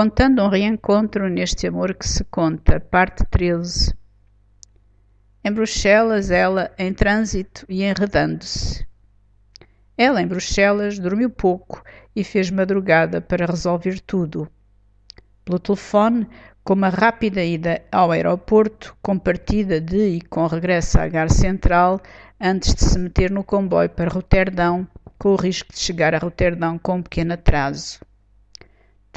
Contando um reencontro neste amor que se conta, parte 13. Em Bruxelas, ela em trânsito e enredando-se. Ela em Bruxelas dormiu pouco e fez madrugada para resolver tudo. Pelo telefone, com uma rápida ida ao aeroporto, com partida de e com regresso à Gar Central, antes de se meter no comboio para Roterdão, com o risco de chegar a Roterdão com um pequeno atraso.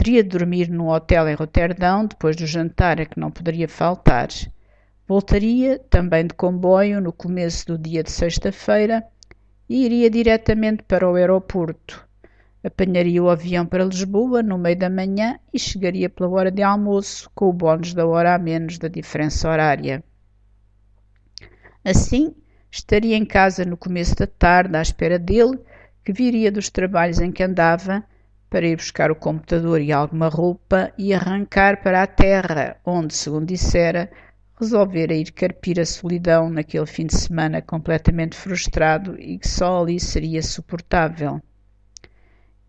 Teria de dormir num hotel em Roterdão depois do jantar a que não poderia faltar. Voltaria, também de comboio, no começo do dia de sexta-feira e iria diretamente para o aeroporto. Apanharia o avião para Lisboa no meio da manhã e chegaria pela hora de almoço, com o bónus da hora a menos da diferença horária. Assim, estaria em casa no começo da tarde à espera dele, que viria dos trabalhos em que andava para ir buscar o computador e alguma roupa e arrancar para a terra, onde, segundo dissera, resolvera ir carpir a solidão naquele fim de semana completamente frustrado e que só ali seria suportável.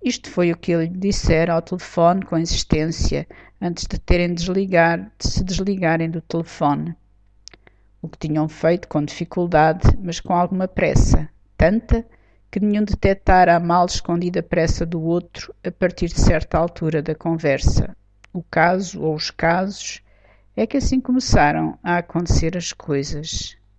Isto foi o que ele lhe dissera ao telefone com insistência, antes de terem de, desligar, de se desligarem do telefone. O que tinham feito com dificuldade, mas com alguma pressa, tanta que nenhum detectara a mal escondida pressa do outro a partir de certa altura da conversa. O caso, ou os casos, é que assim começaram a acontecer as coisas.